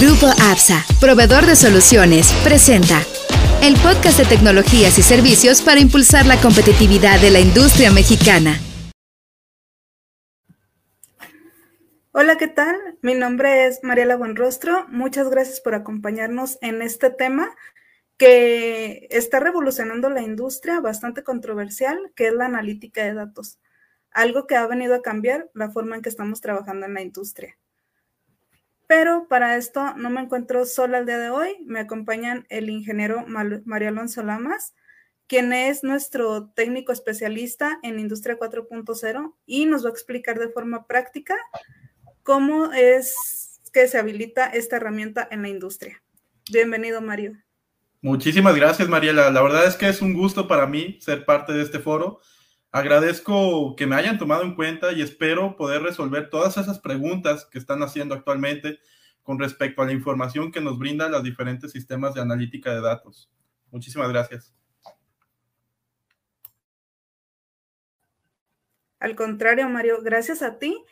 Grupo APSA, proveedor de soluciones, presenta el podcast de tecnologías y servicios para impulsar la competitividad de la industria mexicana. Hola, ¿qué tal? Mi nombre es Mariela Buenrostro. Muchas gracias por acompañarnos en este tema que está revolucionando la industria, bastante controversial, que es la analítica de datos. Algo que ha venido a cambiar la forma en que estamos trabajando en la industria. Pero para esto no me encuentro sola el día de hoy. Me acompañan el ingeniero Mario Alonso Lamas, quien es nuestro técnico especialista en Industria 4.0 y nos va a explicar de forma práctica cómo es que se habilita esta herramienta en la industria. Bienvenido, Mario. Muchísimas gracias, Mariela. La verdad es que es un gusto para mí ser parte de este foro. Agradezco que me hayan tomado en cuenta y espero poder resolver todas esas preguntas que están haciendo actualmente con respecto a la información que nos brindan los diferentes sistemas de analítica de datos. Muchísimas gracias. Al contrario, Mario, gracias a ti.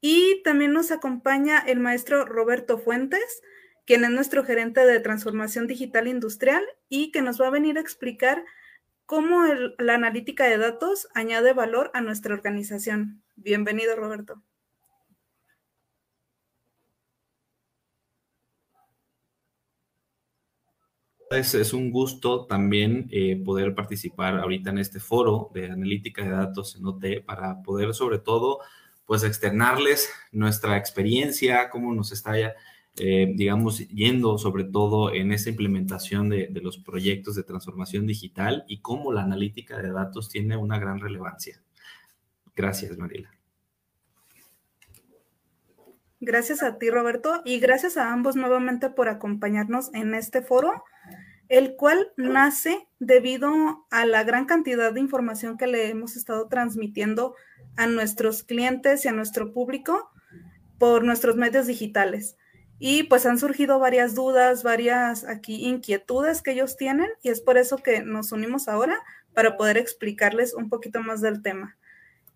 Y también nos acompaña el maestro Roberto Fuentes, quien es nuestro gerente de transformación digital industrial y que nos va a venir a explicar cómo la analítica de datos añade valor a nuestra organización. Bienvenido, Roberto. Es, un gusto también eh, poder participar ahorita en este foro de analítica de datos en OT para poder sobre todo pues externarles nuestra experiencia, cómo nos está ya eh, digamos, yendo sobre todo en esa implementación de, los proyectos de transformación digital y cómo la analítica de datos tiene una gran relevancia. Gracias, Mariela. Gracias a ti, Roberto, y gracias a ambos nuevamente por acompañarnos en este foro, el cual nace debido a la gran cantidad de información que le hemos estado transmitiendo a nuestros clientes y a nuestro público por nuestros medios digitales. Y pues han surgido varias dudas, varias aquí inquietudes que ellos tienen y es por eso que nos unimos ahora para poder explicarles un poquito más del tema.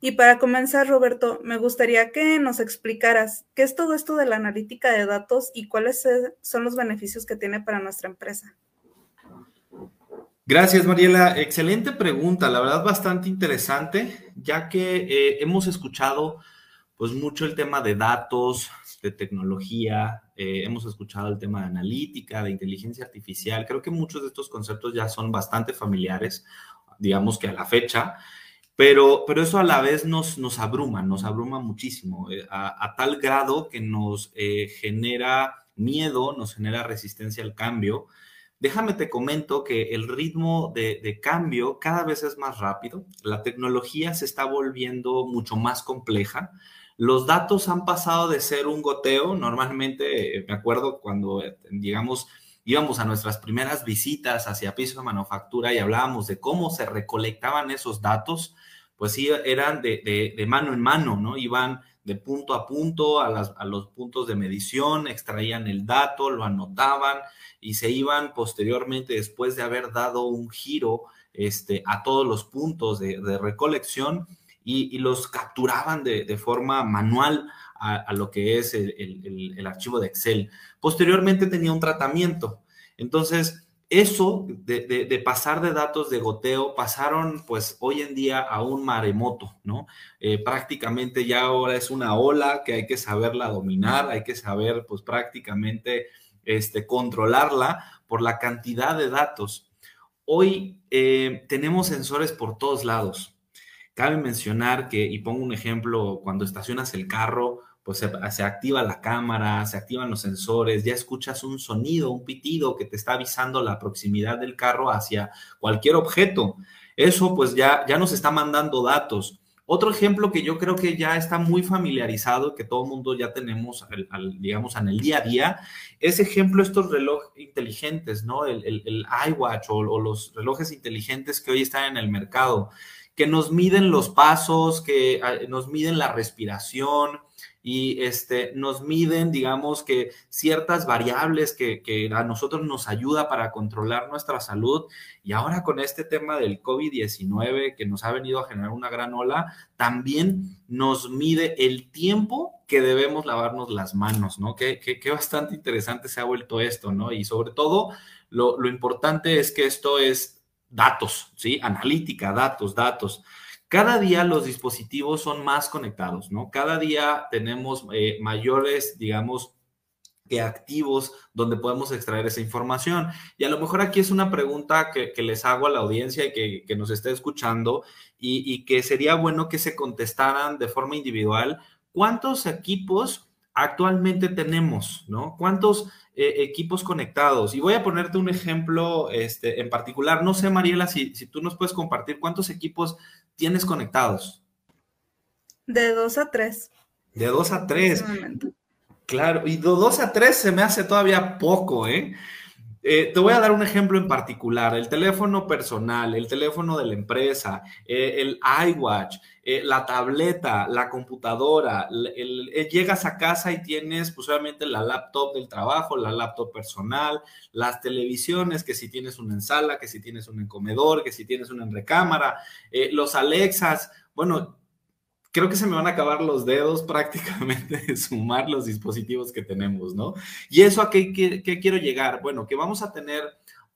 Y para comenzar, Roberto, me gustaría que nos explicaras qué es todo esto de la analítica de datos y cuáles son los beneficios que tiene para nuestra empresa. Gracias, Mariela. Excelente pregunta, la verdad bastante interesante, ya que eh, hemos escuchado pues mucho el tema de datos, de tecnología, eh, hemos escuchado el tema de analítica, de inteligencia artificial. Creo que muchos de estos conceptos ya son bastante familiares, digamos que a la fecha, pero, pero eso a la vez nos, nos abruma, nos abruma muchísimo, eh, a, tal grado que nos eh, genera miedo, nos genera resistencia al cambio. Déjame te comento que el ritmo de, de, cambio cada vez es más rápido, la tecnología se está volviendo mucho más compleja, los datos han pasado de ser un goteo, normalmente me acuerdo cuando, digamos, íbamos a nuestras primeras visitas hacia piso de manufactura y hablábamos de cómo se recolectaban esos datos, pues sí, eran de, mano en mano, ¿no? Iban de punto a punto a, los puntos de medición, extraían el dato, lo anotaban y se iban posteriormente, después de haber dado un giro este, a todos los puntos de recolección, y, los capturaban de, forma manual a, lo que es el, archivo de Excel. Posteriormente tenía un tratamiento. Entonces, eso de, pasar de datos de goteo pasaron pues hoy en día a un maremoto, ¿no? Eh, prácticamente ya ahora es una ola que hay que saberla dominar, hay que saber pues prácticamente este, controlarla por la cantidad de datos. Hoy eh, tenemos sensores por todos lados. Cabe mencionar que, y pongo un ejemplo, cuando estacionas el carro, pues se, activa la cámara, se activan los sensores, ya escuchas un sonido, un pitido que te está avisando la proximidad del carro hacia cualquier objeto. Eso pues ya, ya nos está mandando datos. Otro ejemplo que yo creo que ya está muy familiarizado, que todo el mundo ya tenemos, digamos, en el día a día, es ejemplo estos relojes inteligentes, ¿no? El, el, iWatch o, los relojes inteligentes que hoy están en el mercado que nos miden los pasos, que ah, nos miden la respiración y este, nos miden, digamos que ciertas variables que, que a nosotros nos ayuda para controlar nuestra salud. Y ahora con este tema del COVID-19 que nos ha venido a generar una gran ola, también nos mide el tiempo que debemos lavarnos las manos, ¿no? Que, que, bastante interesante se ha vuelto esto, ¿no? Y sobre todo, lo, lo importante es que esto es datos, ¿sí? Analítica, datos, datos. Cada día los dispositivos son más conectados, ¿no? Cada día tenemos eh, mayores, digamos, que activos donde podemos extraer esa información. Y a lo mejor aquí es una pregunta que, les hago a la audiencia y que, nos esté escuchando y, y, que sería bueno que se contestaran de forma individual. ¿Cuántos equipos actualmente tenemos? ¿No? ¿Cuántos eh, equipos conectados. Y voy a ponerte un ejemplo este, en particular. No sé, Mariela, si, si tú nos puedes compartir cuántos equipos tienes conectados. De dos a tres. De dos a tres. Claro, y de dos a tres se me hace todavía poco, ¿eh? Eh, te voy a dar un ejemplo en particular, el teléfono personal, el teléfono de la empresa, eh, el iWatch, eh, la tableta, la computadora, llegas a casa y tienes pues obviamente la laptop del trabajo, la laptop personal, las televisiones, que si tienes una en sala, que si tienes una en comedor, que si tienes una en recámara, los Alexas, bueno, creo que se me van a acabar los dedos prácticamente de sumar los dispositivos que tenemos, ¿no? Y eso a qué, quiero llegar? Bueno, que vamos a tener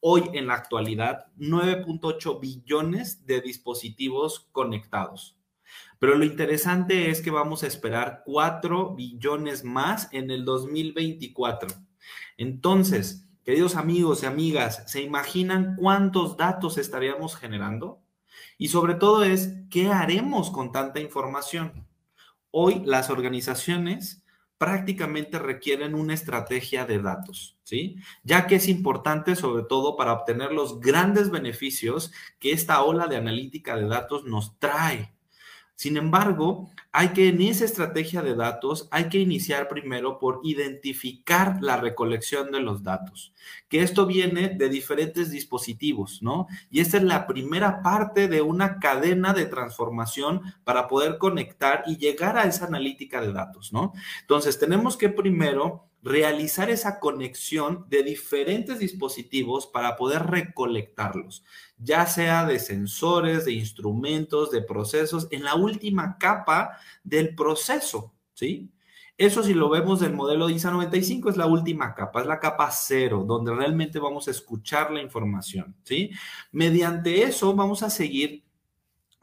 hoy en la actualidad 9.8 billones de dispositivos conectados. Pero lo interesante es que vamos a esperar 4 billones más en el 2024. Entonces, queridos amigos y amigas, ¿se imaginan cuántos datos estaríamos generando? Y sobre todo es, ¿qué haremos con tanta información? Hoy las organizaciones prácticamente requieren una estrategia de datos, ¿sí? Ya que es importante sobre todo para obtener los grandes beneficios que esta ola de analítica de datos nos trae. Sin embargo, hay que en esa estrategia de datos, hay que iniciar primero por identificar la recolección de los datos, que esto viene de diferentes dispositivos, ¿no? Y esta es la primera parte de una cadena de transformación para poder conectar y llegar a esa analítica de datos, ¿no? Entonces, tenemos que primero realizar esa conexión de diferentes dispositivos para poder recolectarlos, ya sea de sensores, de instrumentos, de procesos, en la última capa del proceso, ¿sí? Eso si lo vemos del modelo ISA 95 es la última capa, es la capa cero, donde realmente vamos a escuchar la información, ¿sí? Mediante eso vamos a seguir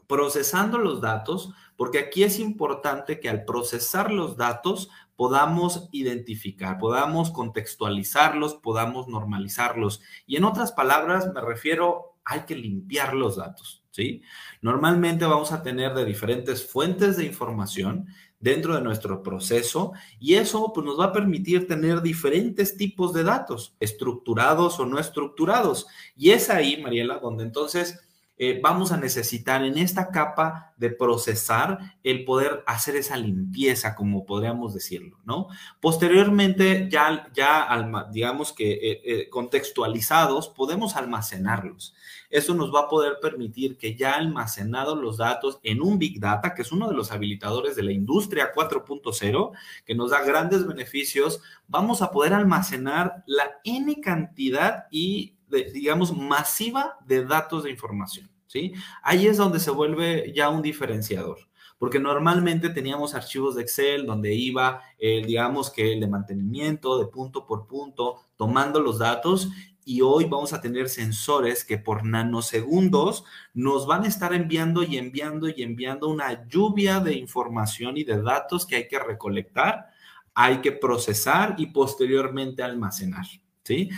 procesando los datos, porque aquí es importante que al procesar los datos podamos identificar, podamos contextualizarlos, podamos normalizarlos. Y en otras palabras, me refiero, hay que limpiar los datos, ¿sí? Normalmente vamos a tener de diferentes fuentes de información dentro de nuestro proceso y eso pues, nos va a permitir tener diferentes tipos de datos, estructurados o no estructurados. Y es ahí, Mariela, donde entonces eh, vamos a necesitar en esta capa de procesar el poder hacer esa limpieza, como podríamos decirlo, ¿no? Posteriormente, ya, ya digamos que eh, eh, contextualizados, podemos almacenarlos. Eso nos va a poder permitir que ya almacenados los datos en un Big Data, que es uno de los habilitadores de la industria 4.0, que nos da grandes beneficios, vamos a poder almacenar la N cantidad y digamos, masiva de datos de información, ¿sí? Ahí es donde se vuelve ya un diferenciador, porque normalmente teníamos archivos de Excel donde iba, digamos que el de mantenimiento, de punto por punto, tomando los datos y hoy vamos a tener sensores que por nanosegundos nos van a estar enviando y enviando y enviando una lluvia de información y de datos que hay que recolectar, hay que procesar y posteriormente almacenar, ¿sí?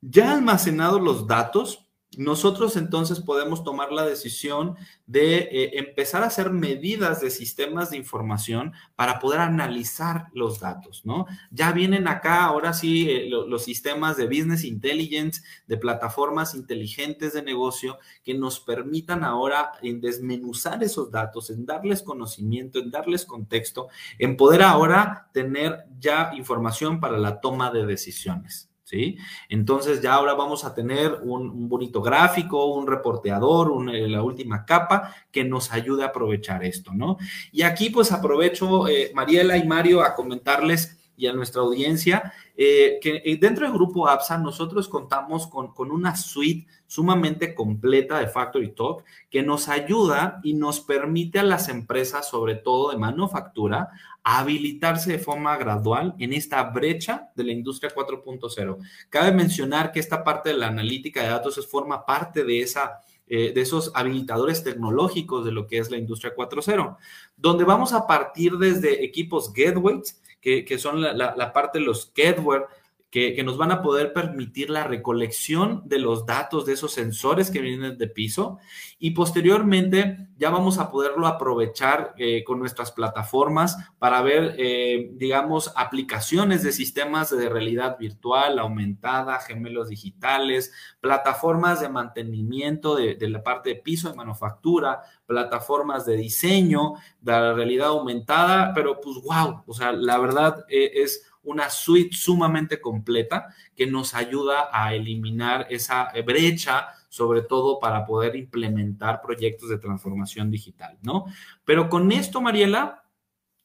Ya almacenados los datos, nosotros entonces podemos tomar la decisión de eh, empezar a hacer medidas de sistemas de información para poder analizar los datos, ¿no? Ya vienen acá, ahora sí, eh, los sistemas de business intelligence, de plataformas inteligentes de negocio que nos permitan ahora en desmenuzar esos datos, en darles conocimiento, en darles contexto, en poder ahora tener ya información para la toma de decisiones. ¿Sí? Entonces ya ahora vamos a tener un, bonito gráfico, un reporteador, eh, la última capa que nos ayude a aprovechar esto, ¿no? Y aquí pues aprovecho, eh, Mariela y Mario, a comentarles y a nuestra audiencia eh, que dentro del grupo APSA nosotros contamos con, con, una suite sumamente completa de Factory Talk que nos ayuda y nos permite a las empresas, sobre todo de manufactura, habilitarse de forma gradual en esta brecha de la industria 4.0. Cabe mencionar que esta parte de la analítica de datos es, forma parte de esa eh, de esos habilitadores tecnológicos de lo que es la industria 4.0, donde vamos a partir desde equipos gateways, que, son la, la, la, parte de los gateware, que, nos van a poder permitir la recolección de los datos de esos sensores que vienen de piso. Y posteriormente ya vamos a poderlo aprovechar eh, con nuestras plataformas para ver, eh, digamos, aplicaciones de sistemas de realidad virtual, aumentada, gemelos digitales, plataformas de mantenimiento de, la parte de piso de manufactura, plataformas de diseño, de la realidad aumentada, pero pues wow, o sea, la verdad eh, es una suite sumamente completa que nos ayuda a eliminar esa brecha, sobre todo para poder implementar proyectos de transformación digital, ¿no? Pero con esto, Mariela,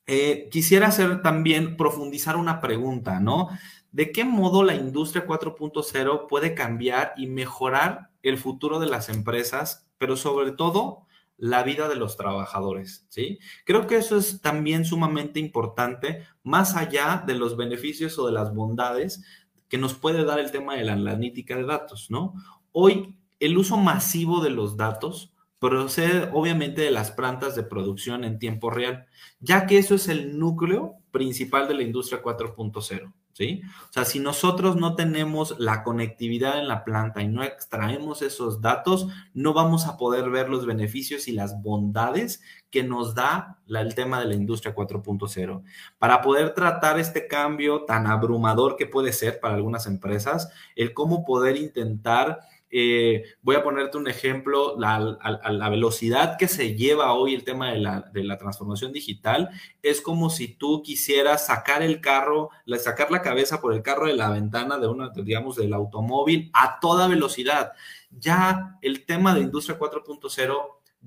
eh, quisiera hacer también profundizar una pregunta, ¿no? ¿De qué modo la industria 4.0 puede cambiar y mejorar el futuro de las empresas, pero sobre todo la vida de los trabajadores, ¿sí? Creo que eso es también sumamente importante, más allá de los beneficios o de las bondades que nos puede dar el tema de la analítica de datos, ¿no? Hoy, el uso masivo de los datos procede obviamente de las plantas de producción en tiempo real, ya que eso es el núcleo principal de la industria 4.0. O sea, si nosotros no tenemos la conectividad en la planta y no extraemos esos datos, no vamos a poder ver los beneficios y las bondades que nos da el tema de la industria 4.0. Para poder tratar este cambio tan abrumador que puede ser para algunas empresas, el cómo poder intentar eh, voy a ponerte un ejemplo, la, la, velocidad que se lleva hoy el tema de la, de la, transformación digital es como si tú quisieras sacar el carro, sacar la cabeza por el carro de la ventana de una, digamos, del automóvil a toda velocidad. Ya el tema de industria 4.0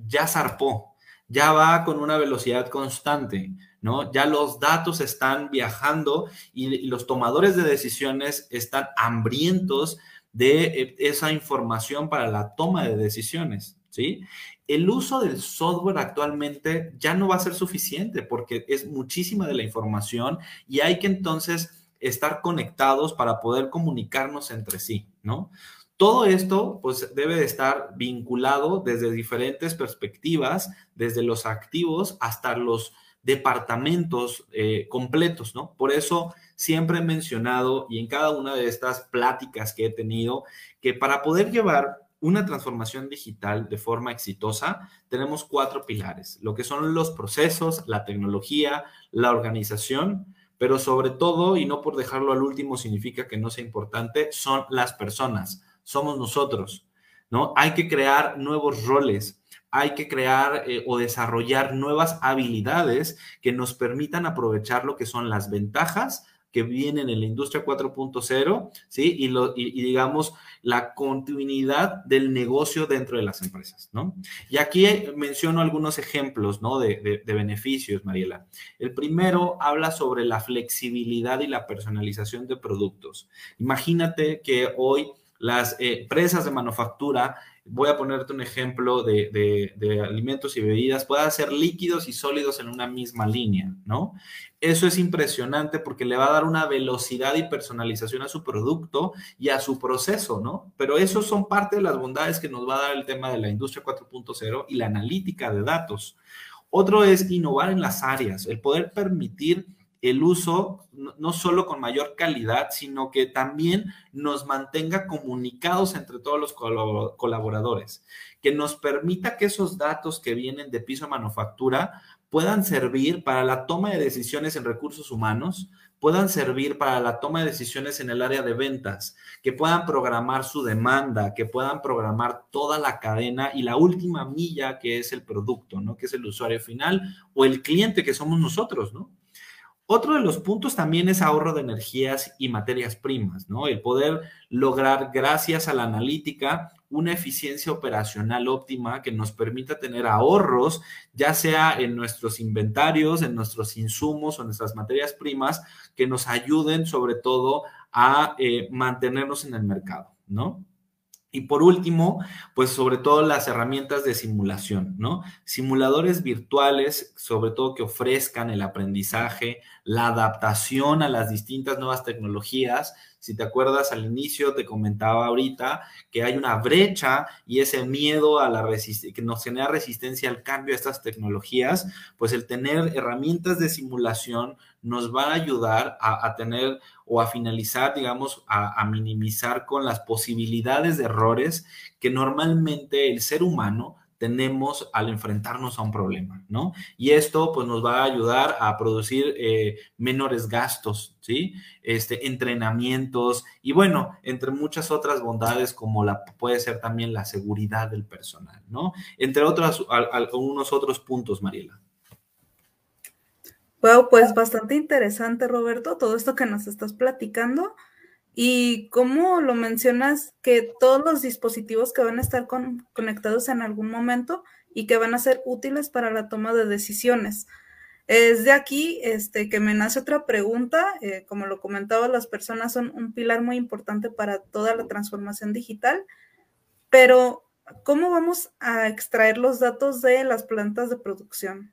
ya zarpó, ya va con una velocidad constante. ¿No? Ya los datos están viajando y los tomadores de decisiones están hambrientos de eh, esa información para la toma de decisiones, ¿sí? El uso del software actualmente ya no va a ser suficiente porque es muchísima de la información y hay que entonces estar conectados para poder comunicarnos entre sí, ¿no? Todo esto, pues, debe de estar vinculado desde diferentes perspectivas, desde los activos hasta los departamentos eh, completos, ¿no? Por eso siempre he mencionado y en cada una de estas pláticas que he tenido, que para poder llevar una transformación digital de forma exitosa, tenemos cuatro pilares, lo que son los procesos, la tecnología, la organización, pero sobre todo, y no por dejarlo al último significa que no sea importante, son las personas, somos nosotros, ¿no? Hay que crear nuevos roles, hay que crear eh, o desarrollar nuevas habilidades que nos permitan aprovechar lo que son las ventajas que vienen en la industria 4.0, ¿sí? Y, lo, y, digamos, la continuidad del negocio dentro de las empresas, ¿no? Y aquí menciono algunos ejemplos, ¿no? De beneficios, Mariela. El primero habla sobre la flexibilidad y la personalización de productos. Imagínate que hoy las eh, empresas de manufactura voy a ponerte un ejemplo de, alimentos y bebidas, pueda ser líquidos y sólidos en una misma línea, ¿no? Eso es impresionante porque le va a dar una velocidad y personalización a su producto y a su proceso, ¿no? Pero eso son parte de las bondades que nos va a dar el tema de la industria 4.0 y la analítica de datos. Otro es innovar en las áreas, el poder permitir el uso no solo con mayor calidad, sino que también nos mantenga comunicados entre todos los colaboradores, que nos permita que esos datos que vienen de piso manufactura puedan servir para la toma de decisiones en recursos humanos, puedan servir para la toma de decisiones en el área de ventas, que puedan programar su demanda, que puedan programar toda la cadena y la última milla que es el producto, ¿no? Que es el usuario final o el cliente que somos nosotros, ¿no? Otro de los puntos también es ahorro de energías y materias primas, ¿no? El poder lograr, gracias a la analítica, una eficiencia operacional óptima que nos permita tener ahorros, ya sea en nuestros inventarios, en nuestros insumos o en nuestras materias primas, que nos ayuden sobre todo a eh, mantenernos en el mercado, ¿no? Y por último, pues sobre todo las herramientas de simulación, ¿no? Simuladores virtuales, sobre todo que ofrezcan el aprendizaje, la adaptación a las distintas nuevas tecnologías. Si te acuerdas al inicio, te comentaba ahorita que hay una brecha y ese miedo a la que nos genera resistencia al cambio de estas tecnologías, pues el tener herramientas de simulación nos va a ayudar a, tener o a finalizar, digamos, a, minimizar con las posibilidades de errores que normalmente el ser humano tenemos al enfrentarnos a un problema, ¿no? Y esto pues nos va a ayudar a producir eh, menores gastos, ¿sí? Este, entrenamientos y bueno, entre muchas otras bondades como la puede ser también la seguridad del personal, ¿no? Entre otros, algunos otros puntos, Mariela. Wow, pues bastante interesante, Roberto, todo esto que nos estás platicando. Y cómo lo mencionas, que todos los dispositivos que van a estar conectados en algún momento y que van a ser útiles para la toma de decisiones. Es de aquí este, que me nace otra pregunta. Eh, como lo comentaba, las personas son un pilar muy importante para toda la transformación digital, pero ¿cómo vamos a extraer los datos de las plantas de producción?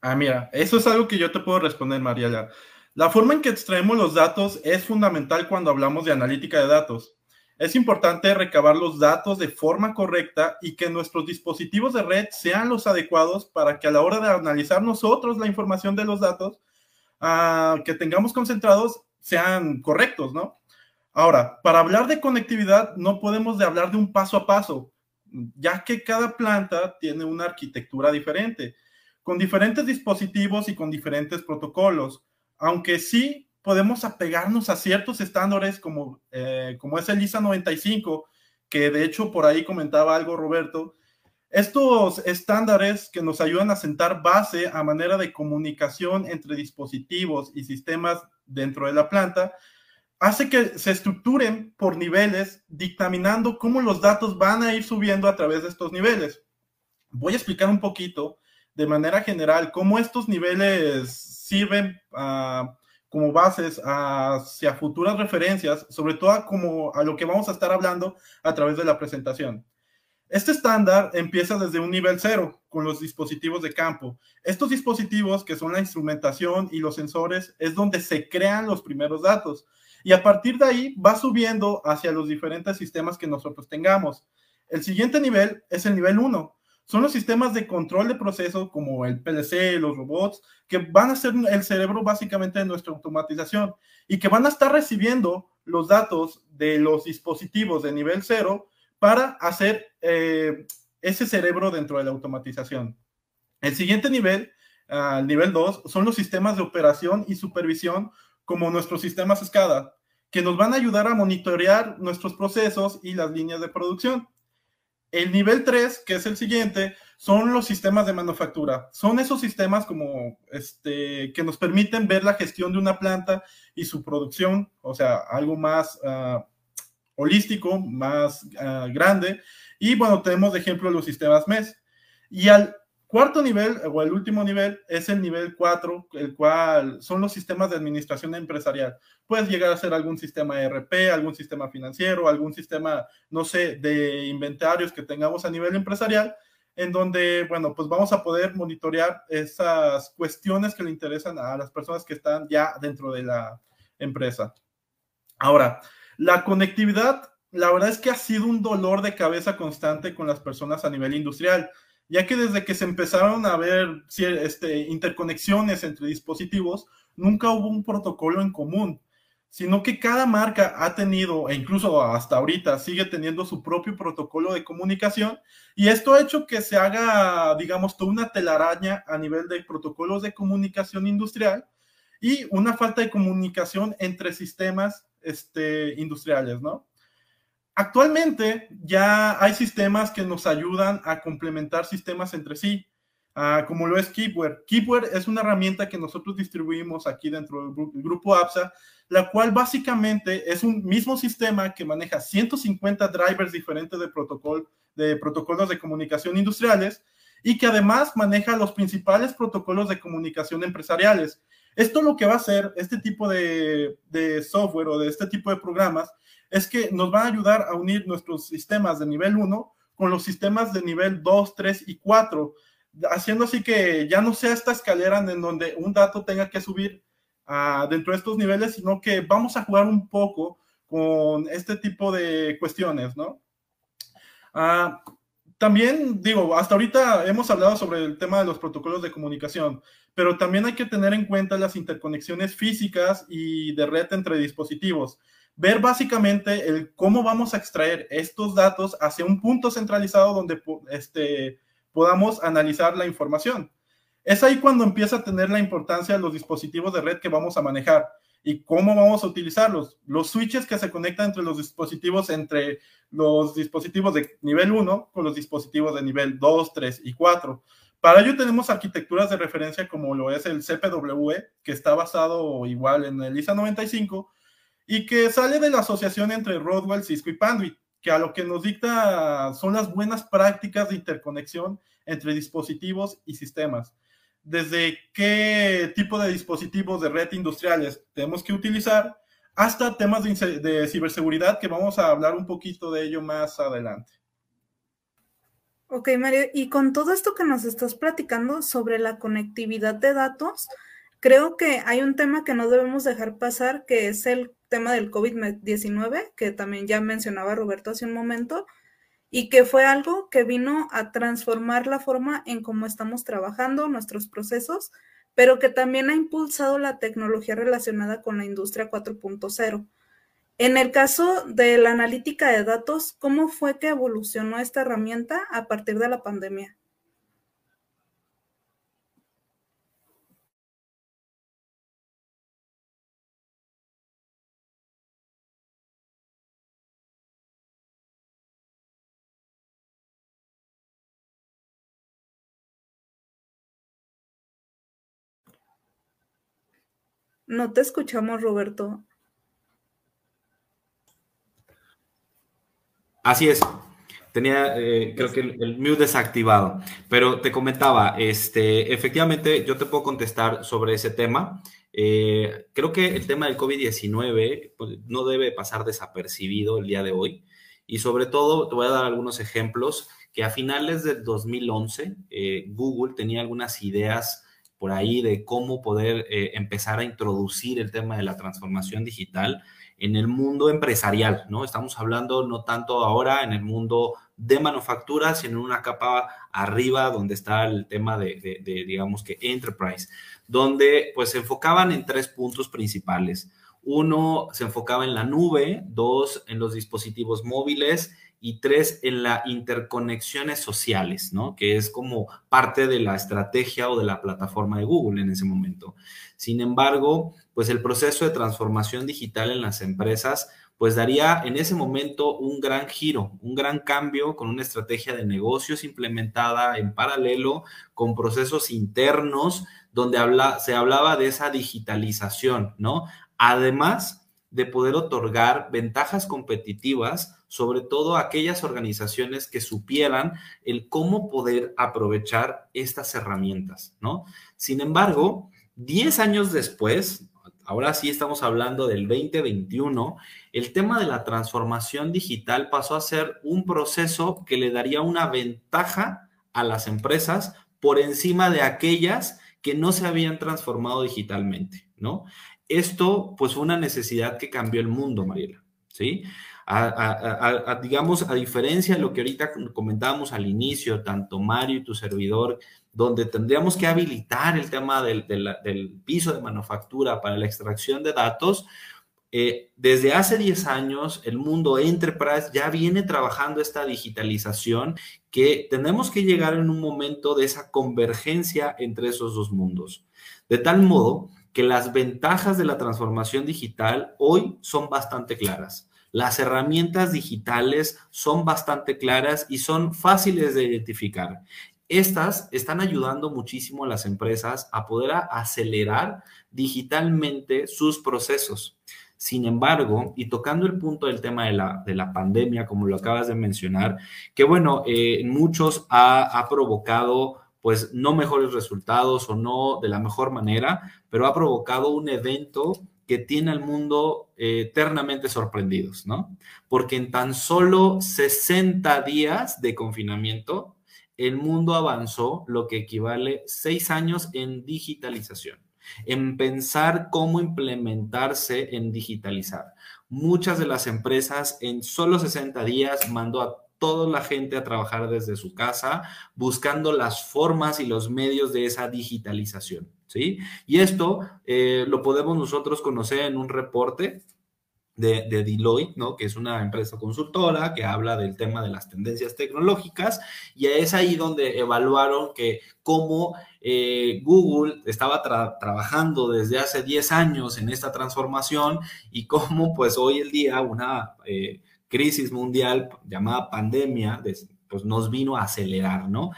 Ah, mira, eso es algo que yo te puedo responder, Mariela. La forma en que extraemos los datos es fundamental cuando hablamos de analítica de datos. Es importante recabar los datos de forma correcta y que nuestros dispositivos de red sean los adecuados para que a la hora de analizar nosotros la información de los datos uh, que tengamos concentrados sean correctos, ¿no? Ahora, para hablar de conectividad no podemos de hablar de un paso a paso, ya que cada planta tiene una arquitectura diferente con diferentes dispositivos y con diferentes protocolos, aunque sí podemos apegarnos a ciertos estándares como, eh, como es el ISA 95, que de hecho por ahí comentaba algo Roberto, estos estándares que nos ayudan a sentar base a manera de comunicación entre dispositivos y sistemas dentro de la planta, hace que se estructuren por niveles, dictaminando cómo los datos van a ir subiendo a través de estos niveles. Voy a explicar un poquito de manera general cómo estos niveles sirven ah, como bases hacia futuras referencias, sobre todo a, como a lo que vamos a estar hablando a través de la presentación. Este estándar empieza desde un nivel cero con los dispositivos de campo. Estos dispositivos, que son la instrumentación y los sensores, es donde se crean los primeros datos. Y a partir de ahí va subiendo hacia los diferentes sistemas que nosotros tengamos. El siguiente nivel es el nivel 1, son los sistemas de control de proceso como el PLC, los robots, que van a ser el cerebro básicamente de nuestra automatización y que van a estar recibiendo los datos de los dispositivos de nivel cero para hacer eh, ese cerebro dentro de la automatización. El siguiente nivel, el nivel 2, son los sistemas de operación y supervisión como nuestros sistemas SCADA, que nos van a ayudar a monitorear nuestros procesos y las líneas de producción. El nivel 3, que es el siguiente, son los sistemas de manufactura. Son esos sistemas como este, que nos permiten ver la gestión de una planta y su producción, o sea, algo más ah, holístico, más ah, grande. Y bueno, tenemos de ejemplo los sistemas MES. Y al Cuarto nivel, o el último nivel, es el nivel 4, el cual son los sistemas de administración empresarial. Puedes llegar a ser algún sistema ERP, algún sistema financiero, algún sistema, no sé, de inventarios que tengamos a nivel empresarial, en donde, bueno, pues vamos a poder monitorear esas cuestiones que le interesan a las personas que están ya dentro de la empresa. Ahora, la conectividad, la verdad es que ha sido un dolor de cabeza constante con las personas a nivel industrial ya que desde que se empezaron a ver este, interconexiones entre dispositivos, nunca hubo un protocolo en común, sino que cada marca ha tenido, e incluso hasta ahorita sigue teniendo su propio protocolo de comunicación, y esto ha hecho que se haga, digamos, toda una telaraña a nivel de protocolos de comunicación industrial y una falta de comunicación entre sistemas este, industriales, ¿no? Actualmente ya hay sistemas que nos ayudan a complementar sistemas entre sí. ah, como lo es Keepware. Keepware es una herramienta que nosotros distribuimos aquí dentro del grupo APSA, la cual básicamente es un mismo sistema que maneja 150 drivers diferentes de, protocolo, de protocolos de comunicación industriales y que además maneja los principales protocolos de comunicación empresariales. Esto lo que va a hacer este tipo de, de software o de este tipo de programas es que nos va a ayudar a unir nuestros sistemas de nivel 1 con los sistemas de nivel 2, 3 y 4, haciendo así que ya no sea esta escalera en donde un dato tenga que subir uh, dentro de estos niveles, sino que vamos a jugar un poco con este tipo de cuestiones, ¿no? Uh, también digo, hasta ahorita hemos hablado sobre el tema de los protocolos de comunicación, pero también hay que tener en cuenta las interconexiones físicas y de red entre dispositivos. Ver básicamente el cómo vamos a extraer estos datos hacia un punto centralizado donde este, podamos analizar la información. Es ahí cuando empieza a tener la importancia los dispositivos de red que vamos a manejar y cómo vamos a utilizarlos. Los switches que se conectan entre los dispositivos, entre los dispositivos de nivel 1 con los dispositivos de nivel 2, 3 y 4. Para ello tenemos arquitecturas de referencia como lo es el CPWE, que está basado igual en el ISA 95 y que sale de la asociación entre Rodwell, Cisco y Panduit, que a lo que nos dicta son las buenas prácticas de interconexión entre dispositivos y sistemas desde qué tipo de dispositivos de red industriales tenemos que utilizar hasta temas de, ciberseguridad que vamos a hablar un poquito de ello más adelante. Ok, Mario, y con todo esto que nos estás platicando sobre la conectividad de datos, creo que hay un tema que no debemos dejar pasar, que es el tema del COVID-19, que también ya mencionaba Roberto hace un momento, y que fue algo que vino a transformar la forma en cómo estamos trabajando nuestros procesos, pero que también ha impulsado la tecnología relacionada con la industria 4.0. En el caso de la analítica de datos, ¿cómo fue que evolucionó esta herramienta a partir de la pandemia? No te escuchamos, Roberto. Así es. Tenía, eh, creo que el, mute desactivado. Pero te comentaba, este, efectivamente, yo te puedo contestar sobre ese tema. Eh, creo que el tema del COVID-19 pues, no debe pasar desapercibido el día de hoy. Y sobre todo, te voy a dar algunos ejemplos que a finales del 2011, eh, Google tenía algunas ideas por ahí de cómo poder eh, empezar a introducir el tema de la transformación digital en el mundo empresarial, ¿no? Estamos hablando no tanto ahora en el mundo de manufactura, sino en una capa arriba donde está el tema de, digamos que enterprise, donde pues se enfocaban en tres puntos principales. Uno, se enfocaba en la nube, dos, en los dispositivos móviles y tres, en las interconexiones sociales, ¿no? Que es como parte de la estrategia o de la plataforma de Google en ese momento. Sin embargo, pues el proceso de transformación digital en las empresas, pues daría en ese momento un gran giro, un gran cambio con una estrategia de negocios implementada en paralelo con procesos internos donde habla, se hablaba de esa digitalización, ¿no? Además de poder otorgar ventajas competitivas sobre todo aquellas organizaciones que supieran el cómo poder aprovechar estas herramientas, ¿no? Sin embargo, 10 años después, ahora sí estamos hablando del 2021, el tema de la transformación digital pasó a ser un proceso que le daría una ventaja a las empresas por encima de aquellas que no se habían transformado digitalmente, ¿no? Esto, pues, fue una necesidad que cambió el mundo, Mariela, ¿sí? A, digamos, a diferencia de lo que ahorita comentábamos al inicio, tanto Mario y tu servidor, donde tendríamos que habilitar el tema del, piso de manufactura para la extracción de datos, eh, desde hace 10 años el mundo enterprise ya viene trabajando esta digitalización que tenemos que llegar en un momento de esa convergencia entre esos dos mundos. De tal modo que las ventajas de la transformación digital hoy son bastante claras. Las herramientas digitales son bastante claras y son fáciles de identificar. estas están ayudando muchísimo a las empresas a poder acelerar digitalmente sus procesos. Sin embargo, y tocando el punto del tema de la, de la pandemia, como lo acabas de mencionar, que bueno, eh, muchos ha, ha provocado pues no mejores resultados o no de la mejor manera, pero ha provocado un evento que tiene al mundo eh, eternamente sorprendidos, ¿no? Porque en tan solo 60 días de confinamiento, el mundo avanzó lo que equivale seis años en digitalización, en pensar cómo implementarse en digitalizar. Muchas de las empresas en solo 60 días mandó a toda la gente a trabajar desde su casa, buscando las formas y los medios de esa digitalización. ¿sí? Y esto eh, lo podemos nosotros conocer en un reporte de, Deloitte, ¿no? que es una empresa consultora que habla del tema de las tendencias tecnológicas, y es ahí donde evaluaron que cómo eh, Google estaba trabajando desde hace 10 años en esta transformación y cómo pues hoy el día una eh, crisis mundial llamada pandemia pues nos vino a acelerar, ¿no?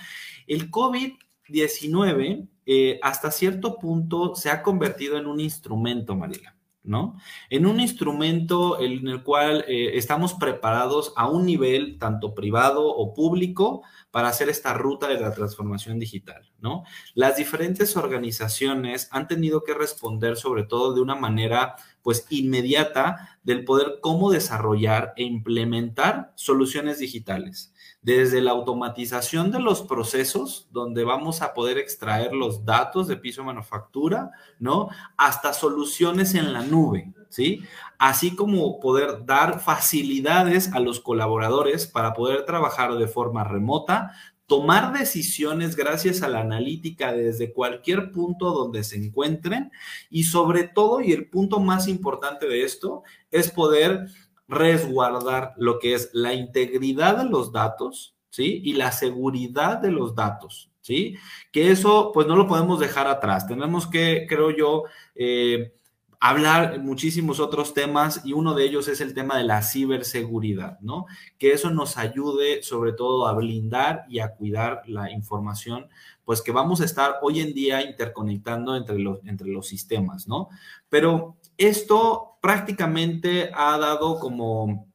El COVID-19 eh, hasta cierto punto se ha convertido en un instrumento, Marila, ¿no? En un instrumento en el cual eh, estamos preparados a un nivel tanto privado o público para hacer esta ruta de la transformación digital, ¿no? Las diferentes organizaciones han tenido que responder sobre todo de una manera pues inmediata del poder cómo desarrollar e implementar soluciones digitales desde la automatización de los procesos, donde vamos a poder extraer los datos de piso de manufactura, ¿no? Hasta soluciones en la nube, ¿sí? Así como poder dar facilidades a los colaboradores para poder trabajar de forma remota, tomar decisiones gracias a la analítica desde cualquier punto donde se encuentren y sobre todo, y el punto más importante de esto, es poder resguardar lo que es la integridad de los datos, ¿sí? Y la seguridad de los datos, ¿sí? Que eso, pues no lo podemos dejar atrás. Tenemos que, creo yo, eh, hablar muchísimos otros temas y uno de ellos es el tema de la ciberseguridad, ¿no? Que eso nos ayude sobre todo a blindar y a cuidar la información, pues que vamos a estar hoy en día interconectando entre los, entre los sistemas, ¿no? Pero esto prácticamente ha dado como,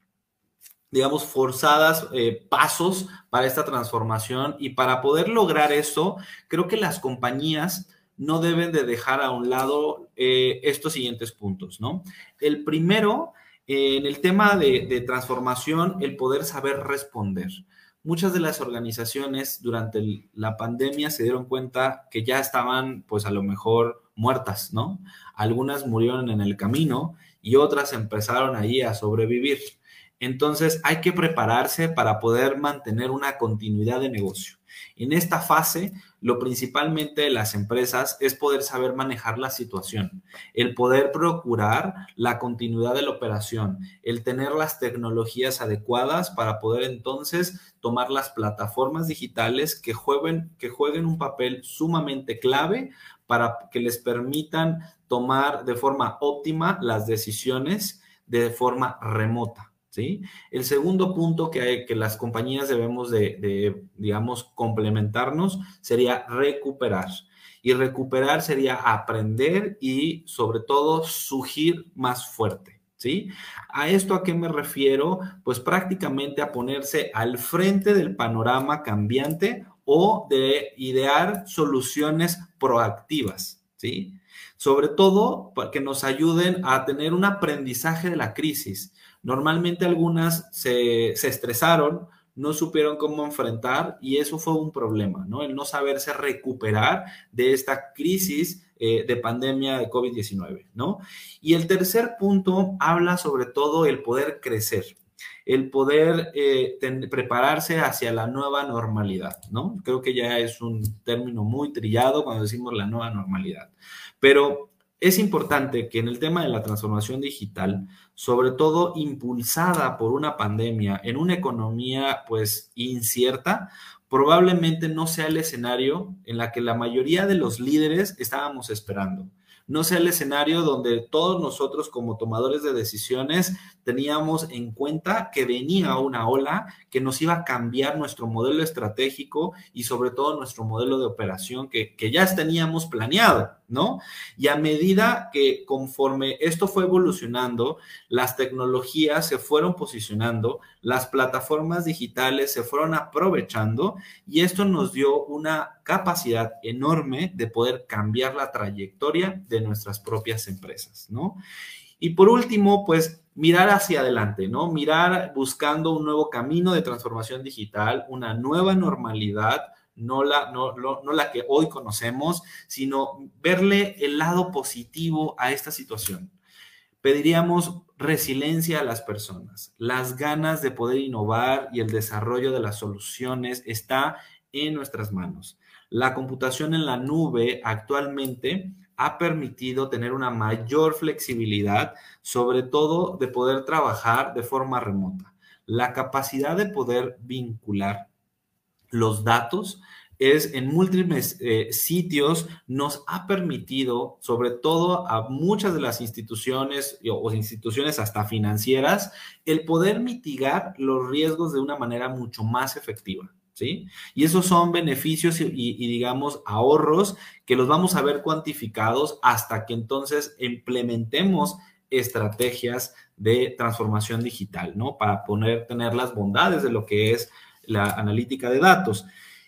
digamos, forzadas eh, pasos para esta transformación y para poder lograr eso, creo que las compañías no deben de dejar a un lado eh, estos siguientes puntos, ¿no? El primero, eh, en el tema de, de transformación, el poder saber responder muchas de las organizaciones durante la pandemia se dieron cuenta que ya estaban, pues a lo mejor muertas, ¿no? Algunas murieron en el camino y otras empezaron ahí a sobrevivir. Entonces hay que prepararse para poder mantener una continuidad de negocio. En esta fase, lo principalmente de las empresas es poder saber manejar la situación, el poder procurar la continuidad de la operación, el tener las tecnologías adecuadas para poder entonces tomar las plataformas digitales que jueguen, que jueguen un papel sumamente clave para que les permitan tomar de forma óptima las decisiones de forma remota. ¿sí? El segundo punto que, hay, que las compañías debemos de, digamos, complementarnos sería recuperar. Y recuperar sería aprender y sobre todo surgir más fuerte. ¿Sí? ¿A esto a qué me refiero? Pues prácticamente a ponerse al frente del panorama cambiante o de idear soluciones proactivas, ¿sí? Sobre todo que nos ayuden a tener un aprendizaje de la crisis. Normalmente algunas se, estresaron, no supieron cómo enfrentar y eso fue un problema, ¿no? El no saberse recuperar de esta crisis eh, de pandemia de COVID-19, ¿no? Y el tercer punto habla sobre todo el poder crecer el poder eh, prepararse hacia la nueva normalidad, ¿no? Creo que ya es un término muy trillado cuando decimos la nueva normalidad, pero es importante que en el tema de la transformación digital, sobre todo impulsada por una pandemia en una economía pues incierta, probablemente no sea el escenario en la que la mayoría de los líderes estábamos esperando. No sea el escenario donde todos nosotros como tomadores de decisiones teníamos en cuenta que venía una ola que nos iba a cambiar nuestro modelo estratégico y sobre todo nuestro modelo de operación que, que ya teníamos planeado, ¿no? Y a medida que conforme esto fue evolucionando, las tecnologías se fueron posicionando, las plataformas digitales se fueron aprovechando y esto nos dio una capacidad enorme de poder cambiar la trayectoria de nuestras propias empresas, ¿no? Y por último, pues mirar hacia adelante, ¿no? Mirar buscando un nuevo camino de transformación digital, una nueva normalidad, no la, no, no, la que hoy conocemos, sino verle el lado positivo a esta situación. Pediríamos resiliencia a las personas. Las ganas de poder innovar y el desarrollo de las soluciones está en nuestras manos. La computación en la nube actualmente ha permitido tener una mayor flexibilidad, sobre todo de poder trabajar de forma remota. La capacidad de poder vincular los datos es en múltiples eh, sitios nos ha permitido, sobre todo a muchas de las instituciones o instituciones hasta financieras, el poder mitigar los riesgos de una manera mucho más efectiva. ¿Sí? Y esos son beneficios y, digamos ahorros que los vamos a ver cuantificados hasta que entonces implementemos estrategias de transformación digital, ¿no? Para poner, tener las bondades de lo que es la analítica de datos.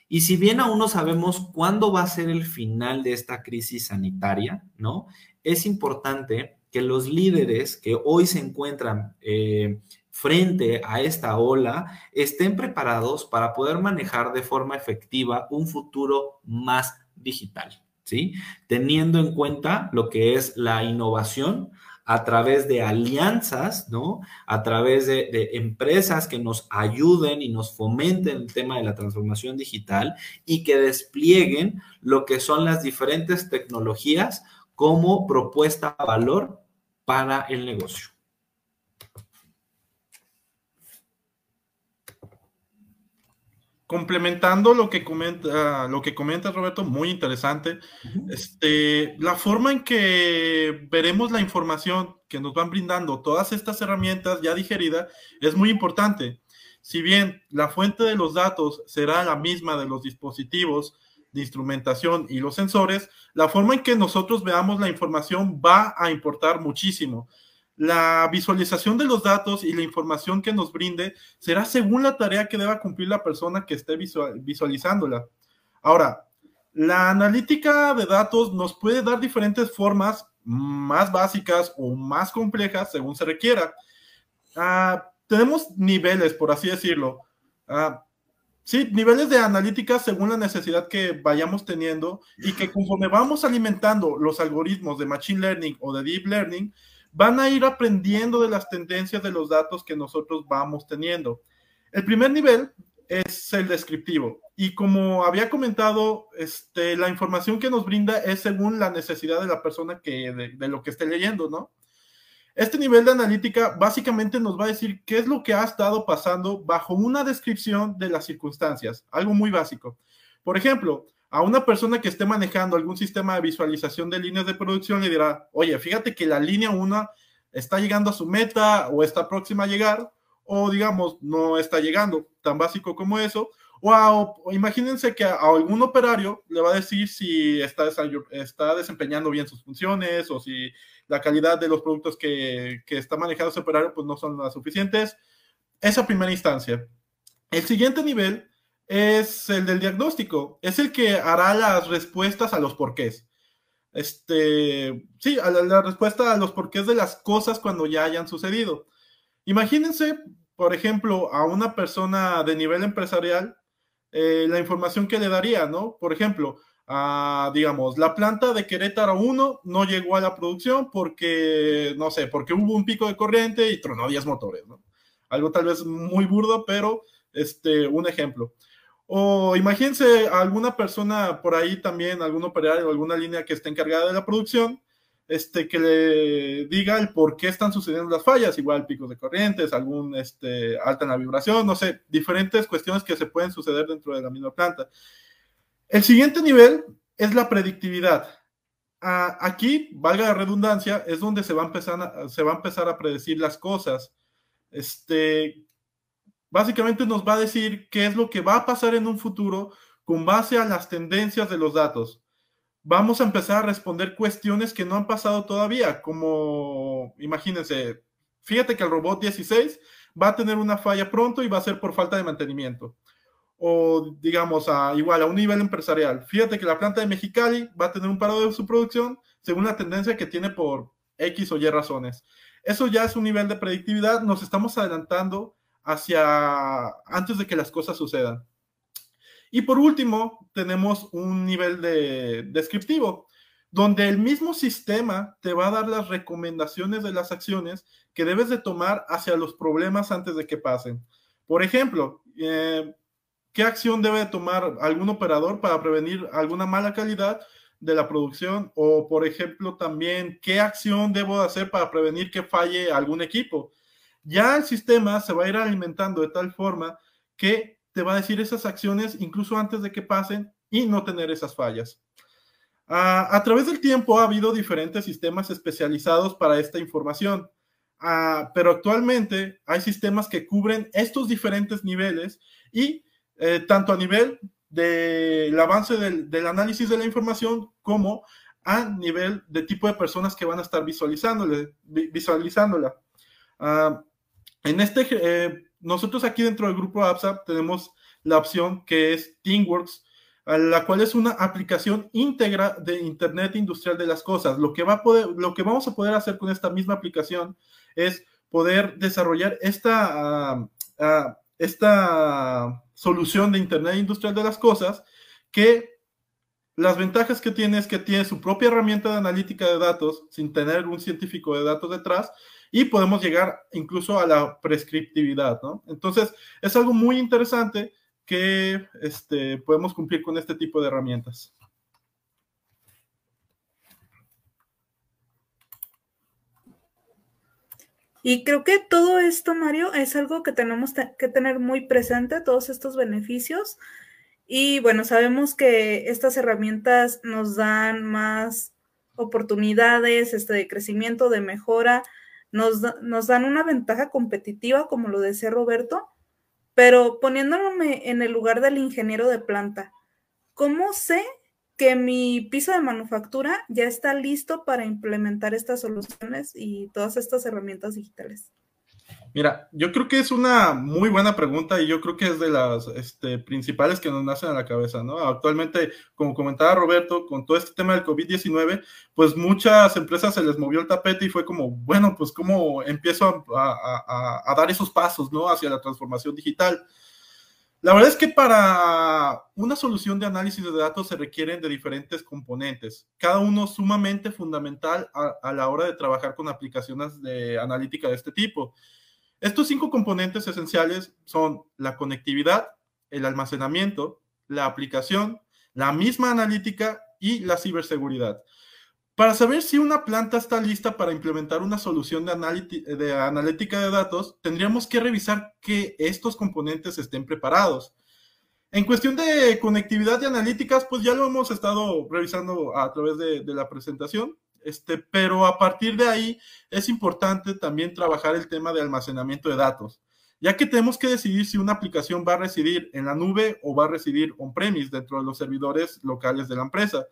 Y si bien aún no sabemos cuándo va a ser el final de esta crisis sanitaria, ¿no? Es importante que los líderes que hoy se encuentran eh, frente a esta ola estén preparados para poder manejar de forma efectiva un futuro más digital, ¿sí? Teniendo en cuenta lo que es la innovación, a través de alianzas, ¿no? A través de, empresas que nos ayuden y nos fomenten el tema de la transformación digital y que desplieguen lo que son las diferentes tecnologías como propuesta de valor para el negocio. Complementando lo que comenta, lo que comenta Roberto, muy interesante. Este, la forma en que veremos la información que nos van brindando todas estas herramientas ya digerida es muy importante. Si bien la fuente de los datos será la misma de los dispositivos de instrumentación y los sensores, la forma en que nosotros veamos la información va a importar muchísimo. La visualización de los datos y la información que nos brinde será según la tarea que deba cumplir la persona que esté visualizándola. Ahora, la analítica de datos nos puede dar diferentes formas más básicas o más complejas según se requiera. Ah, tenemos niveles, por así decirlo. Ah, sí, niveles de analítica según la necesidad que vayamos teniendo y que conforme vamos alimentando los algoritmos de Machine Learning o de Deep Learning, van a ir aprendiendo de las tendencias de los datos que nosotros vamos teniendo. El primer nivel es el descriptivo. Y como había comentado, este, la información que nos brinda es según la necesidad de la persona que, de, lo que esté leyendo, ¿no? Este nivel de analítica básicamente nos va a decir qué es lo que ha estado pasando bajo una descripción de las circunstancias, algo muy básico. Por ejemplo, a una persona que esté manejando algún sistema de visualización de líneas de producción le dirá, oye, fíjate que la línea 1 está llegando a su meta o está próxima a llegar, o digamos, no está llegando, tan básico como eso. O, imagínense que a, algún operario le va a decir si está, está desempeñando bien sus funciones o si la calidad de los productos que, que está manejando ese operario pues no son las suficientes. Esa primera instancia. El siguiente nivel es el del diagnóstico, es el que hará las respuestas a los porqués. Este, sí, a la, respuesta a los porqués de las cosas cuando ya hayan sucedido. Imagínense, por ejemplo, a una persona de nivel empresarial, eh, la información que le daría, ¿no? Por ejemplo, digamos, la planta de Querétaro 1 no llegó a la producción porque, no sé, porque hubo un pico de corriente y tronó 10 motores, ¿no? Algo tal vez muy burdo, pero este, un ejemplo. O imagínense alguna persona por ahí también, algún operario alguna línea que esté encargada de la producción, este, que le diga el por qué están sucediendo las fallas, igual picos de corrientes, algún este, alta en la vibración, no sé, diferentes cuestiones que se pueden suceder dentro de la misma planta. El siguiente nivel es la predictividad. aquí, valga la redundancia, es donde se va, a empezar a, se va a empezar a predecir las cosas. Este, básicamente nos va a decir qué es lo que va a pasar en un futuro con base a las tendencias de los datos. Vamos a empezar a responder cuestiones que no han pasado todavía, como, imagínense, fíjate que el robot 16 va a tener una falla pronto y va a ser por falta de mantenimiento. O digamos, a, igual a un nivel empresarial. Fíjate que la planta de Mexicali va a tener un paro de su producción según la tendencia que tiene por X o Y razones. Eso ya es un nivel de predictividad. Nos estamos adelantando hacia antes de que las cosas sucedan. Y por último, tenemos un nivel de descriptivo, donde el mismo sistema te va a dar las recomendaciones de las acciones que debes de tomar hacia los problemas antes de que pasen. Por ejemplo, eh, ¿qué acción debe tomar algún operador para prevenir alguna mala calidad de la producción? O, por ejemplo, también, ¿qué acción debo hacer para prevenir que falle algún equipo? Ya el sistema se va a ir alimentando de tal forma que te va a decir esas acciones incluso antes de que pasen y no tener esas fallas. a través del tiempo ha habido diferentes sistemas especializados para esta información, pero actualmente hay sistemas que cubren estos diferentes niveles y eh, tanto a nivel del avance del, análisis de la información como a nivel de tipo de personas que van a estar visualizándola. En este, eh, nosotros aquí dentro del grupo APSA tenemos la opción que es TeamWorks, la cual es una aplicación íntegra de Internet Industrial de las Cosas. Lo que, va a poder, lo que vamos a poder hacer con esta misma aplicación es poder desarrollar esta, ah, esta solución de Internet Industrial de las Cosas que las ventajas que tiene es que tiene su propia herramienta de analítica de datos sin tener un científico de datos detrás y podemos llegar incluso a la prescriptividad, ¿no? Entonces, es algo muy interesante que este, podemos cumplir con este tipo de herramientas. Y creo que todo esto, Mario, es algo que tenemos que tener muy presente, todos estos beneficios. Y bueno, sabemos que estas herramientas nos dan más oportunidades este, de crecimiento, de mejora, nos, nos dan una ventaja competitiva, como lo decía Roberto, pero poniéndome en el lugar del ingeniero de planta, ¿cómo sé que mi piso de manufactura ya está listo para implementar estas soluciones y todas estas herramientas digitales? Mira, yo creo que es una muy buena pregunta y yo creo que es de las este, principales que nos nacen a la cabeza, ¿no? Actualmente, como comentaba Roberto, con todo este tema del COVID-19, pues muchas empresas se les movió el tapete y fue como, bueno, pues cómo empiezo a, dar esos pasos, ¿no? Hacia la transformación digital. La verdad es que para una solución de análisis de datos se requieren de diferentes componentes, cada uno sumamente fundamental a, a la hora de trabajar con aplicaciones de analítica de este tipo. Estos cinco componentes esenciales son la conectividad, el almacenamiento, la aplicación, la misma analítica y la ciberseguridad. Para saber si una planta está lista para implementar una solución de, analítica de datos, tendríamos que revisar que estos componentes estén preparados. En cuestión de conectividad y analíticas, pues ya lo hemos estado revisando a través de la presentación. Este, pero a partir de ahí es importante también trabajar el tema de almacenamiento de datos, ya que tenemos que decidir si una aplicación va a residir en la nube o va a residir on-premise dentro de los servidores locales de la empresa.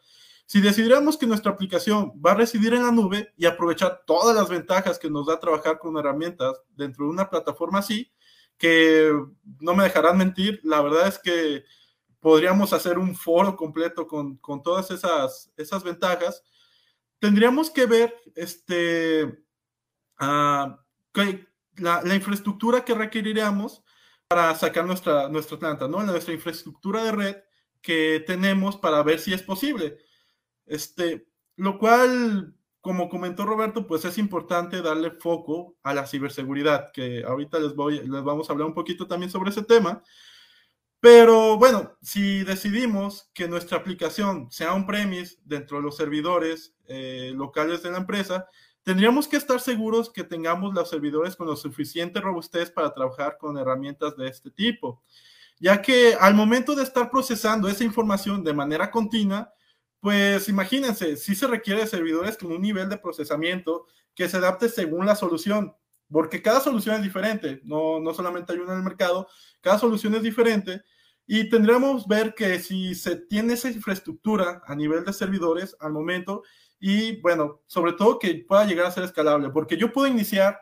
Si decidiéramos que nuestra aplicación va a residir en la nube y aprovechar todas las ventajas que nos da trabajar con herramientas dentro de una plataforma así, que no me dejarán mentir, la verdad es que podríamos hacer un foro completo con, con todas esas, esas ventajas tendríamos que ver este, ah, la, infraestructura que requeriríamos para sacar nuestra, nuestra planta, ¿no? Nuestra infraestructura de red que tenemos para ver si es posible. Este, lo cual, como comentó Roberto, pues es importante darle foco a la ciberseguridad, que ahorita les, voy, les vamos a hablar un poquito también sobre ese tema. Pero bueno, si decidimos que nuestra aplicación sea un premise dentro de los servidores eh, locales de la empresa, tendríamos que estar seguros que tengamos los servidores con lo suficiente robustez para trabajar con herramientas de este tipo, ya que al momento de estar procesando esa información de manera continua, pues imagínense, si se requiere de servidores con un nivel de procesamiento que se adapte según la solución, porque cada solución es diferente, no, no solamente hay una en el mercado, cada solución es diferente y tendremos ver que si se tiene esa infraestructura a nivel de servidores al momento y bueno, sobre todo que pueda llegar a ser escalable, porque yo puedo iniciar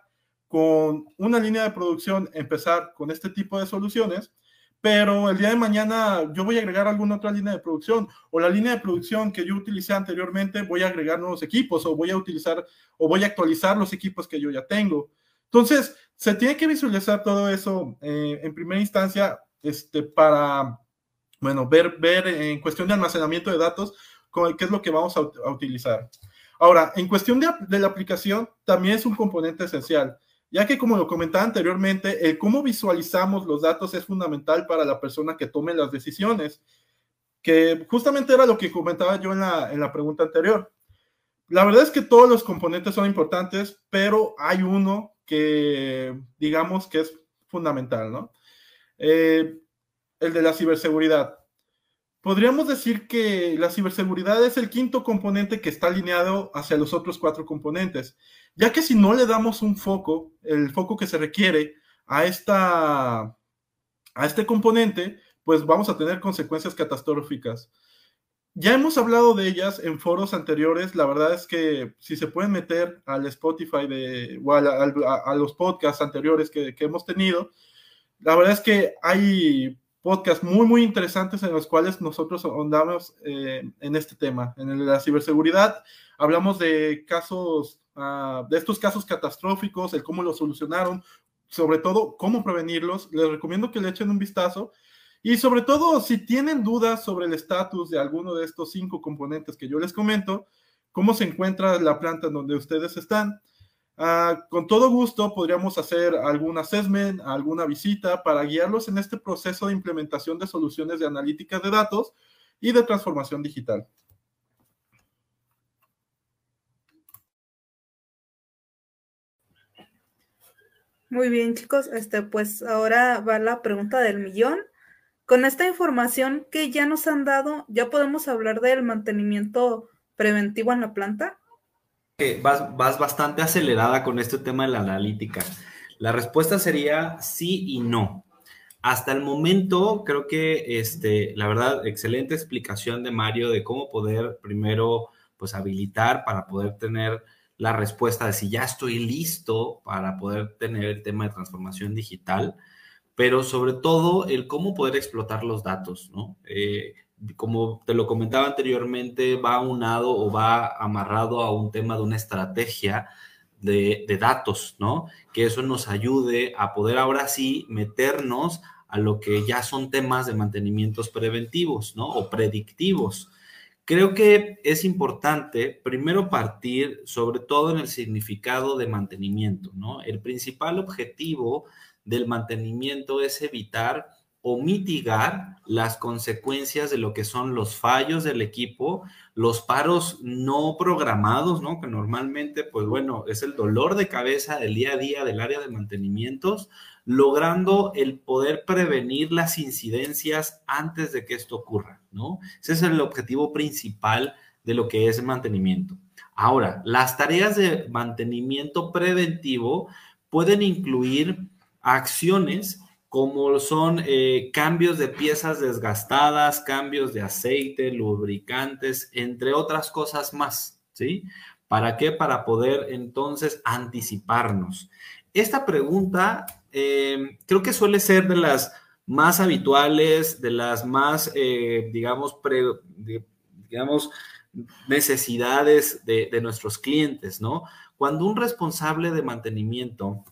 con una línea de producción, empezar con este tipo de soluciones, pero el día de mañana yo voy a agregar alguna otra línea de producción o la línea de producción que yo utilicé anteriormente voy a agregar nuevos equipos o voy a utilizar o voy a actualizar los equipos que yo ya tengo. Entonces, se tiene que visualizar todo eso eh, en primera instancia este, para, bueno, ver, ver en cuestión de almacenamiento de datos qué es lo que vamos a, utilizar. Ahora, en cuestión de, de la aplicación, también es un componente esencial ya que como lo comentaba anteriormente, el cómo visualizamos los datos es fundamental para la persona que tome las decisiones, que justamente era lo que comentaba yo en la, en la pregunta anterior. La verdad es que todos los componentes son importantes, pero hay uno que digamos que es fundamental, ¿no? Eh, el de la ciberseguridad. Podríamos decir que la ciberseguridad es el quinto componente que está alineado hacia los otros cuatro componentes ya que si no le damos un foco, el foco que se requiere a, esta, a este componente, pues vamos a tener consecuencias catastróficas. Ya hemos hablado de ellas en foros anteriores. La verdad es que si se pueden meter al Spotify de, o a, los podcasts anteriores que, hemos tenido, la verdad es que hay podcasts muy, muy interesantes en los cuales nosotros andamos eh, en este tema, en la ciberseguridad. Hablamos de casos Ah, de estos casos catastróficos, el cómo los solucionaron, sobre todo cómo prevenirlos. Les recomiendo que le echen un vistazo. Y sobre todo, si tienen dudas sobre el estatus de alguno de estos cinco componentes que yo les comento, cómo se encuentra la planta en donde ustedes están, ah, con todo gusto podríamos hacer algún assessment, alguna visita para guiarlos en este proceso de implementación de soluciones de analítica de datos y de transformación digital. Muy bien, chicos. Este, pues ahora va la pregunta del millón. Con esta información que ya nos han dado, ¿ya podemos hablar del mantenimiento preventivo en la planta? Vas, vas bastante acelerada con este tema de la analítica. La respuesta sería sí y no. Hasta el momento, creo que, este, la verdad, excelente explicación de Mario de cómo poder primero, pues, habilitar para poder tener la respuesta de si ya estoy listo para poder tener el tema de transformación digital, pero sobre todo el cómo poder explotar los datos, ¿no? Eh, como te lo comentaba anteriormente, va unado o va amarrado a un tema de una estrategia de, de, datos, ¿no? Que eso nos ayude a poder ahora sí meternos a lo que ya son temas de mantenimientos preventivos, ¿no? O predictivos. Creo que es importante primero partir sobre todo en el significado de mantenimiento, ¿no? El principal objetivo del mantenimiento es evitar o mitigar las consecuencias de lo que son los fallos del equipo, los paros no programados, ¿no? Que normalmente, pues bueno, es el dolor de cabeza del día a día del área de mantenimientos, logrando el poder prevenir las incidencias antes de que esto ocurra, ¿no? Ese es el objetivo principal de lo que es mantenimiento. Ahora, las tareas de mantenimiento preventivo pueden incluir acciones como son eh, cambios de piezas desgastadas, cambios de aceite, lubricantes, entre otras cosas más, ¿sí? ¿Para qué? Para poder entonces anticiparnos. Esta pregunta eh, creo que suele ser de las más habituales, de las más, eh, digamos, digamos, necesidades de, de, nuestros clientes, ¿no? Cuando un responsable de mantenimiento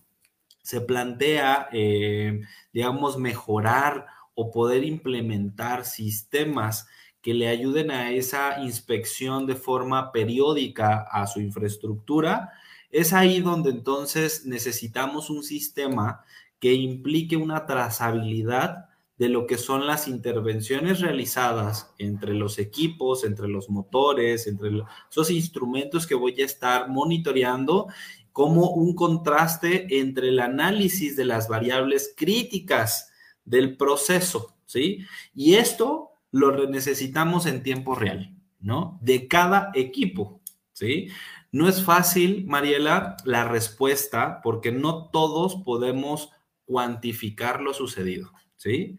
se plantea, eh, digamos, mejorar o poder implementar sistemas que le ayuden a esa inspección de forma periódica a su infraestructura, es ahí donde entonces necesitamos un sistema que implique una trazabilidad de lo que son las intervenciones realizadas entre los equipos, entre los motores, entre esos instrumentos que voy a estar monitoreando, como un contraste entre el análisis de las variables críticas del proceso, ¿sí? Y esto lo necesitamos en tiempo real. ¿no? De cada equipo, ¿sí? No es fácil, Mariela, la respuesta porque no todos podemos cuantificar lo sucedido, ¿sí?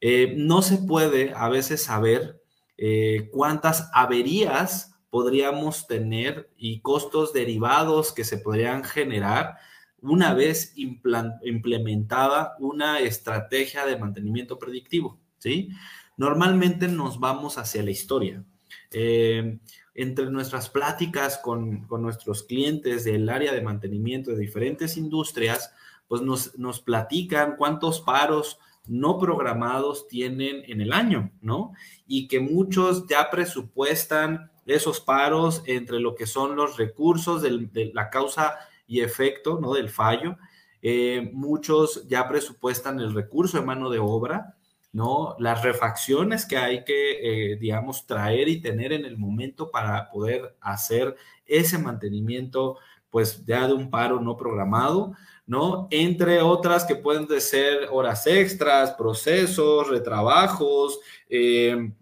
Eh, no se puede a veces saber eh, cuántas averías podríamos tener y costos derivados que se podrían generar una vez implementada una estrategia de mantenimiento predictivo, ¿sí? Normalmente nos vamos hacia la historia. Eh, entre nuestras pláticas con, nuestros clientes del área de mantenimiento de diferentes industrias, pues nos, nos platican cuántos paros no programados tienen en el año, ¿no? Y que muchos ya presupuestan esos paros entre lo que son los recursos de la causa y efecto, ¿no? Del fallo. Eh, muchos ya presupuestan el recurso de mano de obra, ¿no? Las refacciones que hay que, eh, digamos, traer y tener en el momento para poder hacer ese mantenimiento, pues ya de un paro no programado, ¿no? Entre otras que pueden ser horas extras, procesos, retrabajos, eh,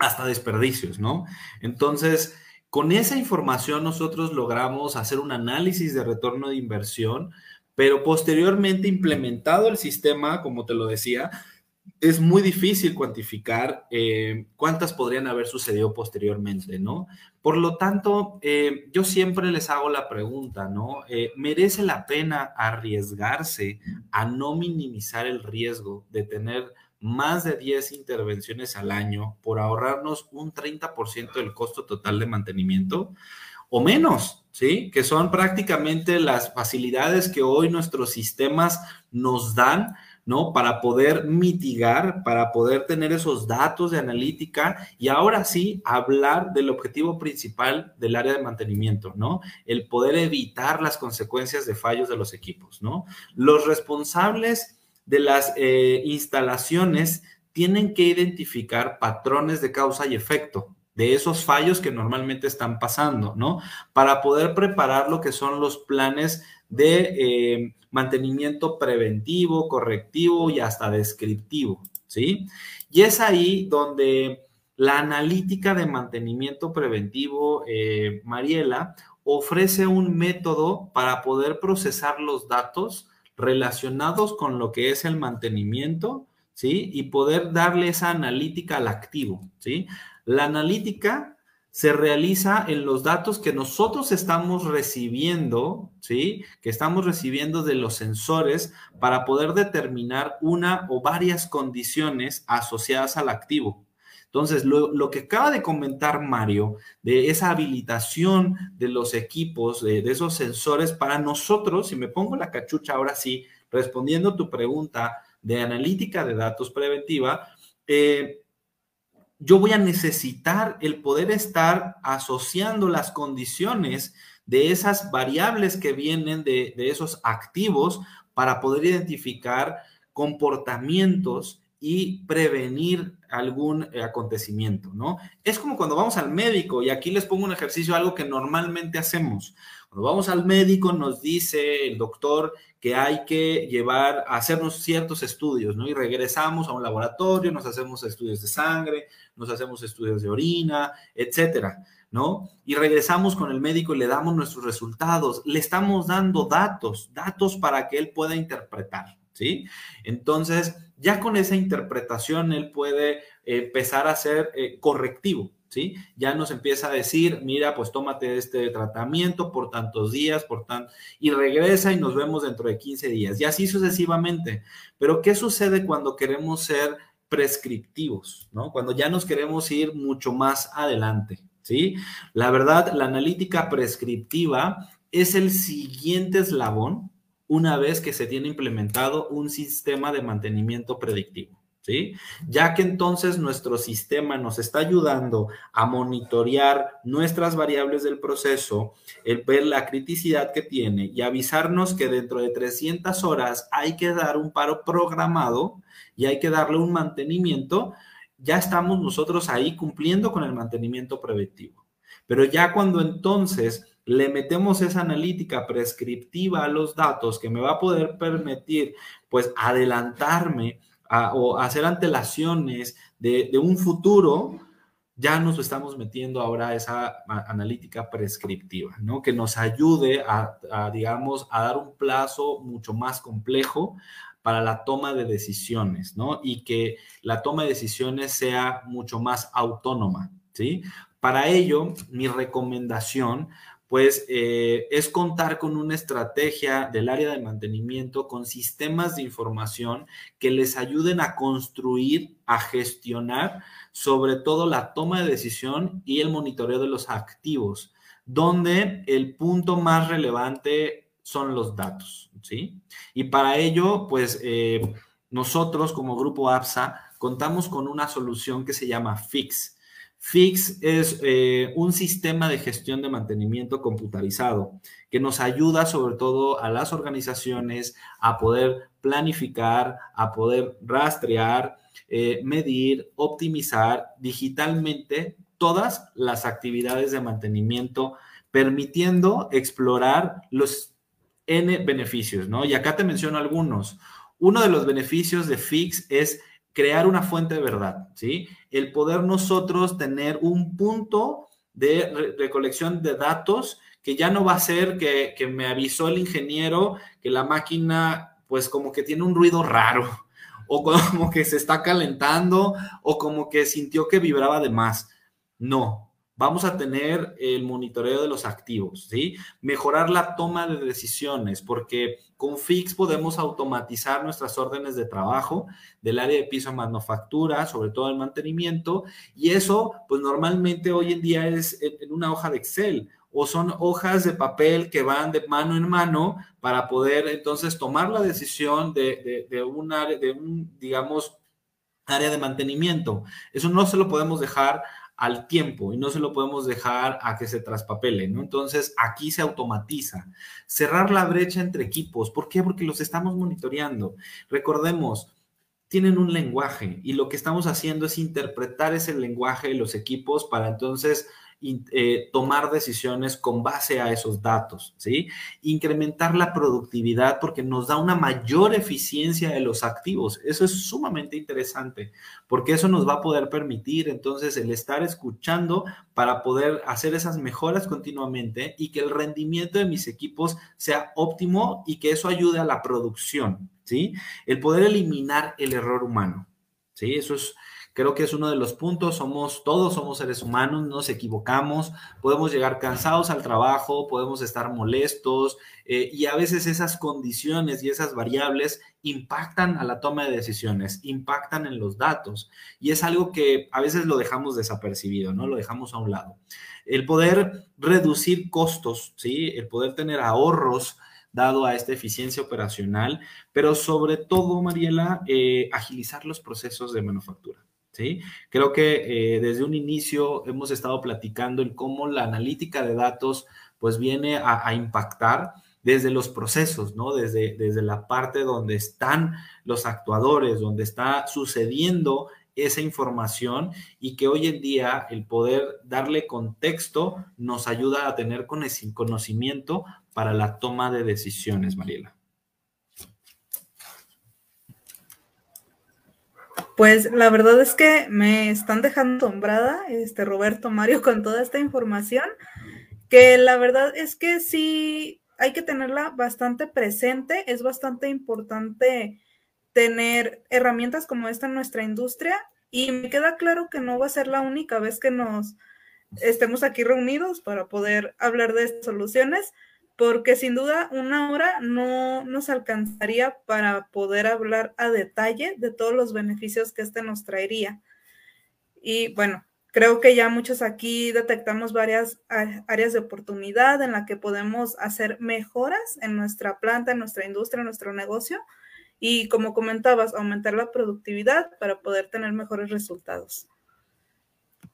hasta desperdicios, ¿no? Entonces, con esa información nosotros logramos hacer un análisis de retorno de inversión, pero posteriormente implementado el sistema, como te lo decía, es muy difícil cuantificar eh, cuántas podrían haber sucedido posteriormente, ¿no? Por lo tanto, eh, yo siempre les hago la pregunta, ¿no? Eh, ¿Merece la pena arriesgarse a no minimizar el riesgo de tener más de 10 intervenciones al año por ahorrarnos un 30% del costo total de mantenimiento? O menos, ¿sí? Que son prácticamente las facilidades que hoy nuestros sistemas nos dan ¿no? Para poder mitigar, para poder tener esos datos de analítica y ahora sí hablar del objetivo principal del área de mantenimiento, ¿no? El poder evitar las consecuencias de fallos de los equipos, ¿no? Los responsables de las eh, instalaciones tienen que identificar patrones de causa y efecto, de esos fallos que normalmente están pasando, ¿no? Para poder preparar lo que son los planes de eh, mantenimiento preventivo, correctivo y hasta descriptivo, ¿sí? Y es ahí donde la analítica de mantenimiento preventivo, eh, Mariela, ofrece un método para poder procesar los datos relacionados con lo que es el mantenimiento, ¿sí? Y poder darle esa analítica al activo, ¿sí? La analítica se realiza en los datos que nosotros estamos recibiendo, ¿sí? Que estamos recibiendo de los sensores para poder determinar una o varias condiciones asociadas al activo. Entonces, lo, que acaba de comentar Mario, de esa habilitación de los equipos, de, esos sensores, para nosotros, si me pongo la cachucha ahora sí, respondiendo tu pregunta de analítica de datos preventiva, eh, yo voy a necesitar el poder estar asociando las condiciones de esas variables que vienen de, esos activos para poder identificar comportamientos y prevenir algún eh, acontecimiento, ¿no? Es como cuando vamos al médico y aquí les pongo un ejercicio, algo que normalmente hacemos. Cuando vamos al médico nos dice el doctor que hay que llevar a hacernos ciertos estudios, ¿no? Y regresamos a un laboratorio, nos hacemos estudios de sangre, nos hacemos estudios de orina, etcétera, ¿no? Y regresamos con el médico y le damos nuestros resultados, le estamos dando datos, datos para que él pueda interpretar, ¿sí? Entonces, ya con esa interpretación, él puede empezar a ser eh, correctivo, ¿sí? Ya nos empieza a decir, mira, pues tómate este tratamiento por tantos días, por tan... y regresa y nos vemos dentro de 15 días, y así sucesivamente. Pero, ¿qué sucede cuando queremos ser prescriptivos, ¿no? Cuando ya nos queremos ir mucho más adelante, ¿sí? La verdad, la analítica prescriptiva es el siguiente eslabón una vez que se tiene implementado un sistema de mantenimiento predictivo. ¿sí? Ya que entonces nuestro sistema nos está ayudando a monitorear nuestras variables del proceso, el ver la criticidad que tiene y avisarnos que dentro de 300 horas hay que dar un paro programado y hay que darle un mantenimiento, ya estamos nosotros ahí cumpliendo con el mantenimiento preventivo. Pero ya cuando entonces le metemos esa analítica prescriptiva a los datos que me va a poder permitir pues adelantarme o hacer antelaciones de, un futuro, ya nos estamos metiendo ahora a esa analítica prescriptiva, ¿no? Que nos ayude a, digamos, a dar un plazo mucho más complejo para la toma de decisiones, ¿no? Y que la toma de decisiones sea mucho más autónoma, ¿sí? Para ello, mi recomendación pues eh, es contar con una estrategia del área de mantenimiento con sistemas de información que les ayuden a construir, a gestionar sobre todo la toma de decisión y el monitoreo de los activos, donde el punto más relevante son los datos, ¿sí? Y para ello, pues eh, nosotros como grupo APSA contamos con una solución que se llama FIX Fix es eh, un sistema de gestión de mantenimiento computarizado que nos ayuda sobre todo a las organizaciones a poder planificar, a poder rastrear, eh, medir, optimizar digitalmente todas las actividades de mantenimiento, permitiendo explorar los N beneficios, ¿no? Y acá te menciono algunos. Uno de los beneficios de Fix es crear una fuente de verdad, ¿sí? El poder nosotros tener un punto de recolección de datos que ya no va a ser que, que, me avisó el ingeniero que la máquina pues como que tiene un ruido raro o como que se está calentando o como que sintió que vibraba de más. No, Vamos a tener el monitoreo de los activos, ¿sí? Mejorar la toma de decisiones, porque con Fix podemos automatizar nuestras órdenes de trabajo del área de piso manufactura, sobre todo el mantenimiento, y eso, pues normalmente hoy en día es en una hoja de Excel o son hojas de papel que van de mano en mano para poder entonces tomar la decisión de, de, un área, de un, digamos, área de mantenimiento. Eso no se lo podemos dejar al tiempo y no se lo podemos dejar a que se traspapele, ¿no? Entonces, aquí se automatiza. Cerrar la brecha entre equipos. ¿Por qué? Porque los estamos monitoreando. Recordemos, tienen un lenguaje y lo que estamos haciendo es interpretar ese lenguaje de los equipos para entonces eh, tomar decisiones con base a esos datos, ¿sí? Incrementar la productividad porque nos da una mayor eficiencia de los activos. Eso es sumamente interesante porque eso nos va a poder permitir entonces el estar escuchando para poder hacer esas mejoras continuamente y que el rendimiento de mis equipos sea óptimo y que eso ayude a la producción, ¿sí? El poder eliminar el error humano, ¿sí? Eso es Creo que es uno de los puntos, somos, todos somos seres humanos, nos equivocamos, podemos llegar cansados al trabajo, podemos estar molestos eh, y a veces esas condiciones y esas variables impactan a la toma de decisiones, impactan en los datos y es algo que a veces lo dejamos desapercibido, ¿no? Lo dejamos a un lado. El poder reducir costos, ¿sí? El poder tener ahorros dado a esta eficiencia operacional, pero sobre todo, Mariela, eh, agilizar los procesos de manufactura. Creo que eh, desde un inicio hemos estado platicando en cómo la analítica de datos pues viene a, impactar desde los procesos, ¿no? Desde, desde la parte donde están los actuadores, donde está sucediendo esa información y que hoy en día el poder darle contexto nos ayuda a tener conocimiento para la toma de decisiones, Mariela. Pues la verdad es que me están dejando asombrada, este Roberto Mario, con toda esta información, que la verdad es que sí hay que tenerla bastante presente, es bastante importante tener herramientas como esta en nuestra industria y me queda claro que no va a ser la única vez que nos estemos aquí reunidos para poder hablar de soluciones, porque sin duda una hora no nos alcanzaría para poder hablar a detalle de todos los beneficios que este nos traería. Y bueno, creo que ya muchos aquí detectamos varias áreas de oportunidad en la que podemos hacer mejoras en nuestra planta, en nuestra industria, en nuestro negocio. Y como comentabas, aumentar la productividad para poder tener mejores resultados.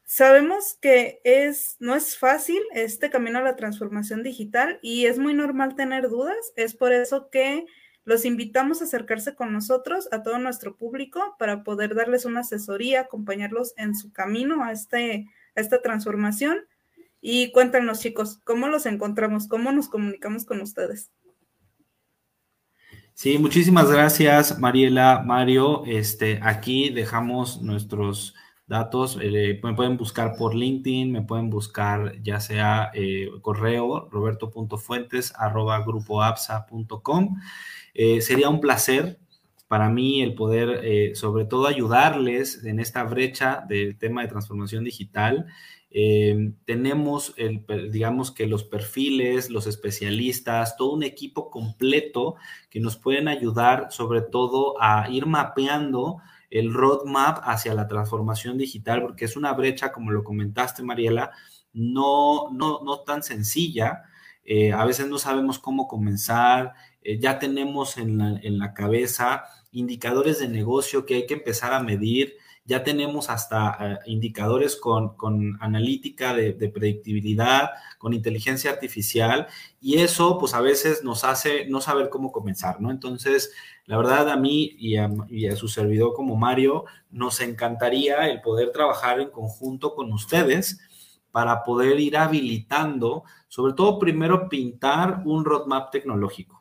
Sabemos que es, no es fácil este camino a la transformación digital y es muy normal tener dudas. Es por eso que los invitamos a acercarse con nosotros, a todo nuestro público, para poder darles una asesoría, acompañarlos en su camino a, este, a esta transformación. Y cuéntanos, chicos, ¿cómo los encontramos? ¿Cómo nos comunicamos con ustedes? Sí, muchísimas gracias, Mariela, Mario. Este, aquí dejamos nuestros datos, eh, me pueden buscar por LinkedIn, me pueden buscar ya sea eh, correo roberto.fuentes arroba. Eh, sería un placer para mí el poder, sobre todo, ayudarles en esta brecha del tema de transformación digital. tenemos, el, digamos que los perfiles, los especialistas, todo un equipo completo que nos pueden ayudar sobre todo a ir mapeando el roadmap hacia la transformación digital, porque es una brecha, como lo comentaste, Mariela, no, no, no tan sencilla. Eh, a veces no sabemos cómo comenzar, eh, ya tenemos en en la cabeza indicadores de negocio que hay que empezar a medir, ya tenemos hasta eh, indicadores con, analítica de, predictibilidad, con inteligencia artificial, y eso pues a veces nos hace no saber cómo comenzar, ¿no? Entonces, la verdad a mí y a, y a su servidor como Mario, nos encantaría el poder trabajar en conjunto con ustedes para poder ir habilitando, sobre todo primero pintar un roadmap tecnológico.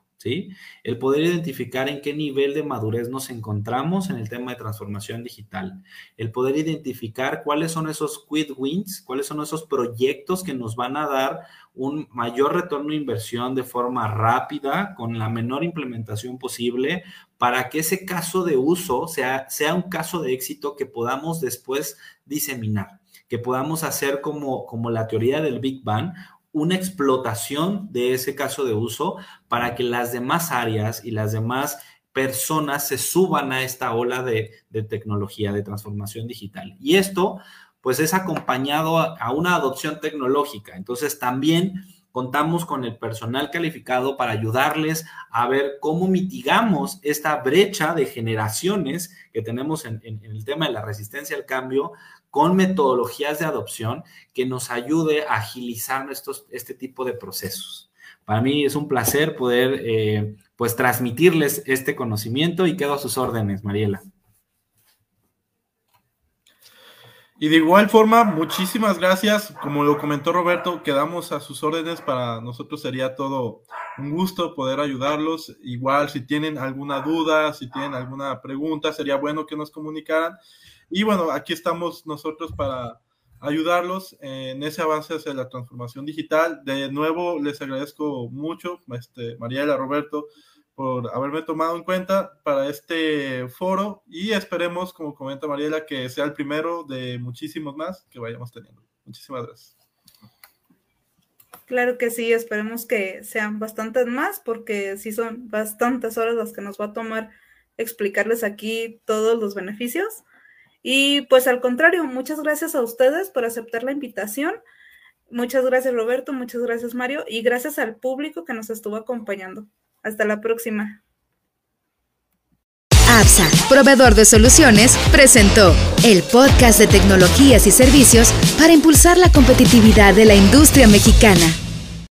El poder identificar en qué nivel de madurez nos encontramos en el tema de transformación digital. El poder identificar cuáles son esos quick wins, cuáles son esos proyectos que nos van a dar un mayor retorno de inversión de forma rápida, con la menor implementación posible, para que ese caso de uso sea, sea un caso de éxito que podamos después diseminar que podamos hacer como, como la teoría del Big Bang, una explotación de ese caso de uso para que las demás áreas y las demás personas se suban a esta ola de, tecnología, de transformación digital. Y esto, pues, es acompañado a, una adopción tecnológica. Entonces, también contamos con el personal calificado para ayudarles a ver cómo mitigamos esta brecha de generaciones que tenemos en, el tema de la resistencia al cambio con metodologías de adopción que nos ayude a agilizar estos, este tipo de procesos. Para mí es un placer poder eh, pues transmitirles este conocimiento y quedo a sus órdenes, Mariela. Y de igual forma, muchísimas gracias. Como lo comentó Roberto, quedamos a sus órdenes. Para nosotros sería todo un gusto poder ayudarlos. Igual, si tienen alguna duda, si tienen alguna pregunta, sería bueno que nos comunicaran. Y bueno, aquí estamos nosotros para ayudarlos en ese avance hacia la transformación digital. De nuevo, les agradezco mucho, este, Mariela, Roberto, por haberme tomado en cuenta para este foro y esperemos, como comenta Mariela, que sea el primero de muchísimos más que vayamos teniendo. Muchísimas gracias. Claro que sí, esperemos que sean bastantes más porque sí son bastantes horas las que nos va a tomar explicarles aquí todos los beneficios. Y pues al contrario, muchas gracias a ustedes por aceptar la invitación. Muchas gracias Roberto, muchas gracias Mario y gracias al público que nos estuvo acompañando. Hasta la próxima. APSA, proveedor de soluciones, presentó el podcast de tecnologías y servicios para impulsar la competitividad de la industria mexicana.